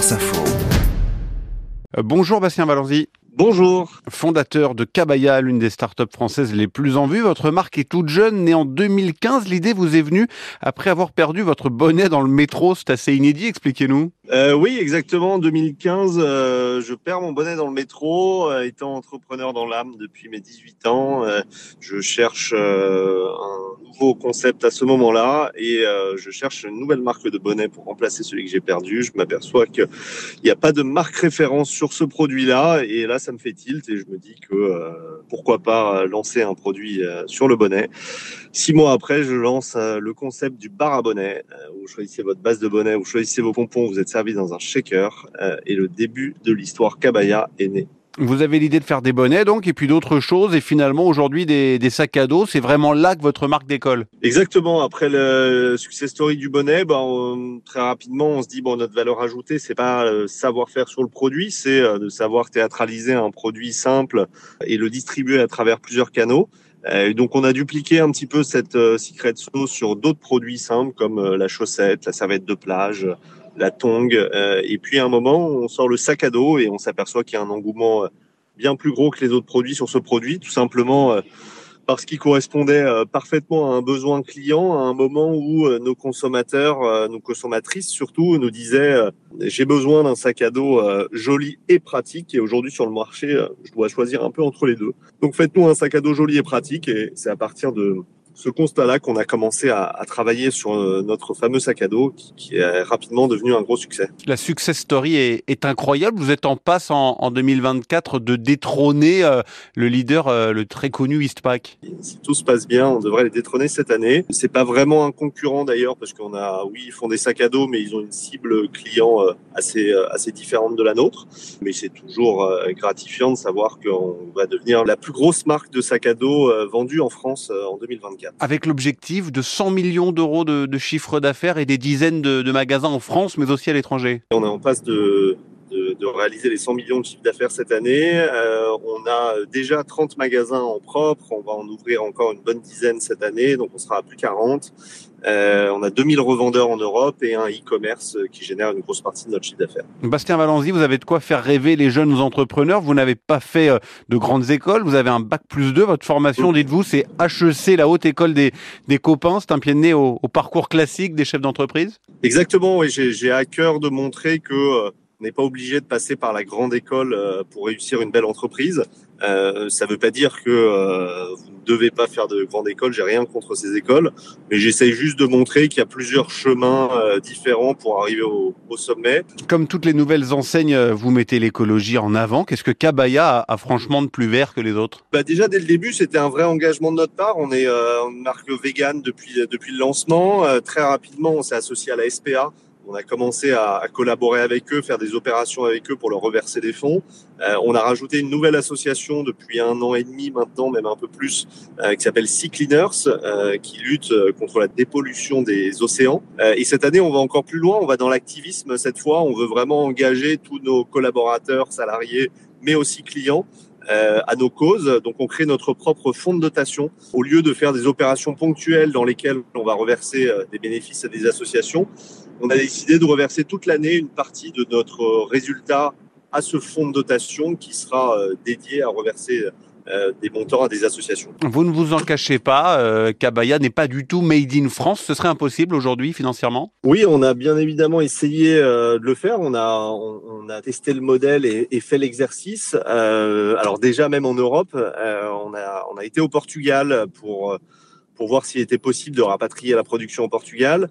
Info. Euh, bonjour Bastien Valenzi. Bonjour. Fondateur de Cabaya, l'une des startups françaises les plus en vue. Votre marque est toute jeune, née en 2015. L'idée vous est venue après avoir perdu votre bonnet dans le métro. C'est assez inédit, expliquez-nous. Euh, oui, exactement. En 2015, euh, je perds mon bonnet dans le métro. Euh, étant entrepreneur dans l'âme depuis mes 18 ans, je cherche un nouveau concept à ce moment-là et je cherche une nouvelle marque de bonnet pour remplacer celui que j'ai perdu. Je m'aperçois qu'il n'y a pas de marque référence sur ce produit-là et là, ça me fait tilt et je me dis que pourquoi pas lancer un produit sur le bonnet. Six mois après, je lance le concept du bar à bonnet. vous choisissez votre base de bonnet, vous choisissez vos pompons, vous êtes servi dans un shaker et le début de l'histoire Cabaya est né. Vous avez l'idée de faire des bonnets donc et puis d'autres choses et finalement aujourd'hui des, des, sacs à dos. C'est vraiment là que votre marque décolle. Exactement. Après le success story du bonnet, ben, on, très rapidement on se dit bon notre valeur ajoutée c'est pas le savoir-faire sur le produit, c'est de savoir théâtraliser un produit simple et le distribuer à travers plusieurs canaux. Et donc on a dupliqué un petit peu cette secret sauce sur d'autres produits simples comme la chaussette, la serviette de plage, la tongue. Euh, et puis à un moment, on sort le sac à dos et on s'aperçoit qu'il y a un engouement bien plus gros que les autres produits sur ce produit, tout simplement parce qu'il correspondait parfaitement à un besoin client à un moment où nos consommateurs, nos consommatrices surtout, nous disaient j'ai besoin d'un sac à dos joli et pratique. Et aujourd'hui sur le marché, je dois choisir un peu entre les deux. Donc faites-nous un sac à dos joli et pratique. Et c'est à partir de ce constat-là qu'on a commencé à, à, travailler sur notre fameux sac à dos qui, qui, est rapidement devenu un gros succès. La success story est, est incroyable. Vous êtes en passe en, en 2024 de détrôner euh, le leader, euh, le très connu Eastpak. Si tout se passe bien, on devrait les détrôner cette année. C'est pas vraiment un concurrent d'ailleurs parce qu'on a, oui, ils font des sacs à dos, mais ils ont une cible client euh, assez assez différente de la nôtre. Mais c'est toujours gratifiant de savoir qu'on va devenir la plus grosse marque de sacs à dos vendue en France en 2024 avec l'objectif de 100 millions d'euros de, chiffre d'affaires et des dizaines de, de, magasins en France, mais aussi à l'étranger. On est en passe de, de, réaliser les 100 millions de chiffre d'affaires cette année. Euh, on a déjà 30 magasins en propre. On va en ouvrir encore une bonne dizaine cette année, donc on sera à plus 40. Euh, on a 2000 revendeurs en Europe et un e-commerce qui génère une grosse partie de notre chiffre d'affaires. Bastien Valenzi, vous avez de quoi faire rêver les jeunes entrepreneurs. Vous n'avez pas fait de grandes écoles, vous avez un bac plus 2. Votre formation, dites-vous, c'est HEC, la haute école des, des copains. C'est un pied de nez au, au parcours classique des chefs d'entreprise? Exactement, oui. J'ai à cœur de montrer que on n'est pas obligé de passer par la grande école pour réussir une belle entreprise. Euh, ça ne veut pas dire que euh, vous ne devez pas faire de grande école. J'ai rien contre ces écoles, mais j'essaye juste de montrer qu'il y a plusieurs chemins euh, différents pour arriver au, au, sommet. Comme toutes les nouvelles enseignes, vous mettez l'écologie en avant. Qu'est-ce que Cabaya a, a, franchement de plus vert que les autres? Bah Déjà dès le début, c'était un vrai engagement de notre part. On est une marque vegan depuis depuis le lancement. très rapidement, on s'est associé à la SPA on a commencé à, à, collaborer avec eux, faire des opérations avec eux pour leur reverser des fonds. Euh, on a rajouté une nouvelle association depuis un an et demi maintenant, même un peu plus, euh, qui s'appelle Sea Cleaners, euh, qui lutte contre la dépollution des océans. et cette année, on va encore plus loin. On va dans l'activisme cette fois. On veut vraiment engager tous nos collaborateurs, salariés, mais aussi clients euh, à nos causes. Donc on crée notre propre fonds de dotation. Au lieu de faire des opérations ponctuelles dans lesquelles on va reverser euh, des bénéfices à des associations, on a décidé de reverser toute l'année une partie de notre résultat à ce fonds de dotation qui sera euh, dédié à reverser euh, des montants à des associations. Vous ne vous en cachez pas, euh, Cabaya n'est pas du tout made in France. Ce serait impossible aujourd'hui financièrement? Oui, on a bien évidemment essayé euh, de le faire. On a, on, on, a testé le modèle et, et fait l'exercice. Euh, alors déjà, même en Europe, euh, on, a, on a été au Portugal pour, pour voir s'il était possible de rapatrier la production au Portugal.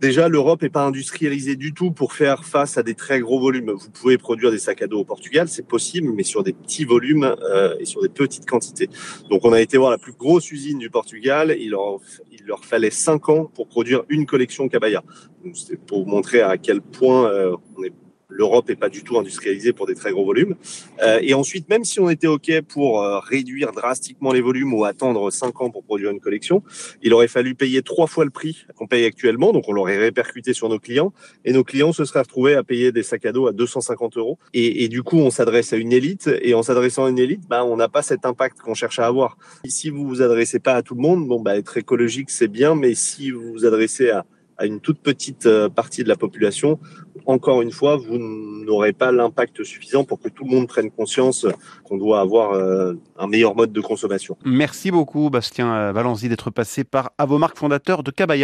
Déjà, l'Europe n'est pas industrialisée du tout pour faire face à des très gros volumes. Vous pouvez produire des sacs à dos au Portugal, c'est possible, mais sur des petits volumes euh, et sur des petites quantités. Donc, on a été voir la plus grosse usine du Portugal. Il leur, il leur fallait cinq ans pour produire une collection Cabaya. C'est pour vous montrer à quel point euh, on est l'Europe n'est pas du tout industrialisée pour des très gros volumes. Euh, et ensuite, même si on était OK pour euh, réduire drastiquement les volumes ou attendre 5 ans pour produire une collection, il aurait fallu payer trois fois le prix qu'on paye actuellement. Donc, on l'aurait répercuté sur nos clients. Et nos clients se seraient retrouvés à payer des sacs à dos à 250 euros. Et, et du coup, on s'adresse à une élite. Et en s'adressant à une élite, bah, on n'a pas cet impact qu'on cherche à avoir. Si vous vous adressez pas à tout le monde, bon, bah, être écologique, c'est bien. Mais si vous vous adressez à à une toute petite partie de la population, encore une fois, vous n'aurez pas l'impact suffisant pour que tout le monde prenne conscience qu'on doit avoir un meilleur mode de consommation. Merci beaucoup, Bastien Valenzi, d'être passé par Avomark, fondateur de Cabaya.